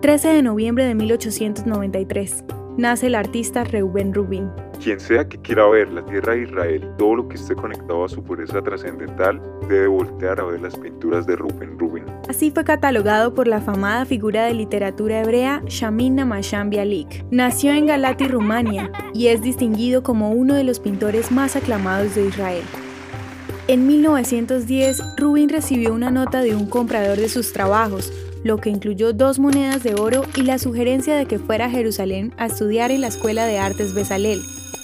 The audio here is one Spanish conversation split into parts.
13 de noviembre de 1893. Nace el artista Reuben Rubin. Quien sea que quiera ver la tierra de Israel y todo lo que esté conectado a su pureza trascendental, debe voltear a ver las pinturas de Reuben Rubin. Así fue catalogado por la afamada figura de literatura hebrea Shamin Namasham Bialik. Nació en Galati, Rumania, y es distinguido como uno de los pintores más aclamados de Israel. En 1910, Rubin recibió una nota de un comprador de sus trabajos, lo que incluyó dos monedas de oro y la sugerencia de que fuera a Jerusalén a estudiar en la Escuela de Artes Bezalel.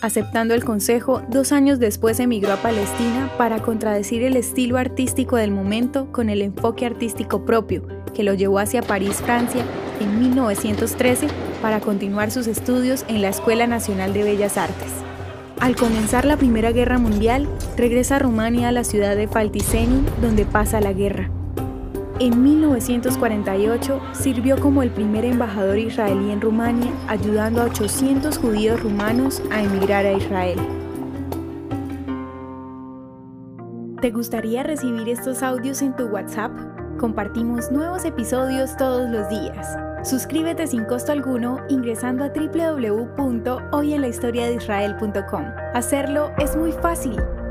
Aceptando el consejo, dos años después emigró a Palestina para contradecir el estilo artístico del momento con el enfoque artístico propio, que lo llevó hacia París, Francia, en 1913 para continuar sus estudios en la Escuela Nacional de Bellas Artes. Al comenzar la Primera Guerra Mundial, regresa a Rumania a la ciudad de Faltisenin, donde pasa la guerra. En 1948 sirvió como el primer embajador israelí en Rumania, ayudando a 800 judíos rumanos a emigrar a Israel. ¿Te gustaría recibir estos audios en tu WhatsApp? Compartimos nuevos episodios todos los días. Suscríbete sin costo alguno ingresando a www.hoyenlahistoriadeisrael.com. Hacerlo es muy fácil.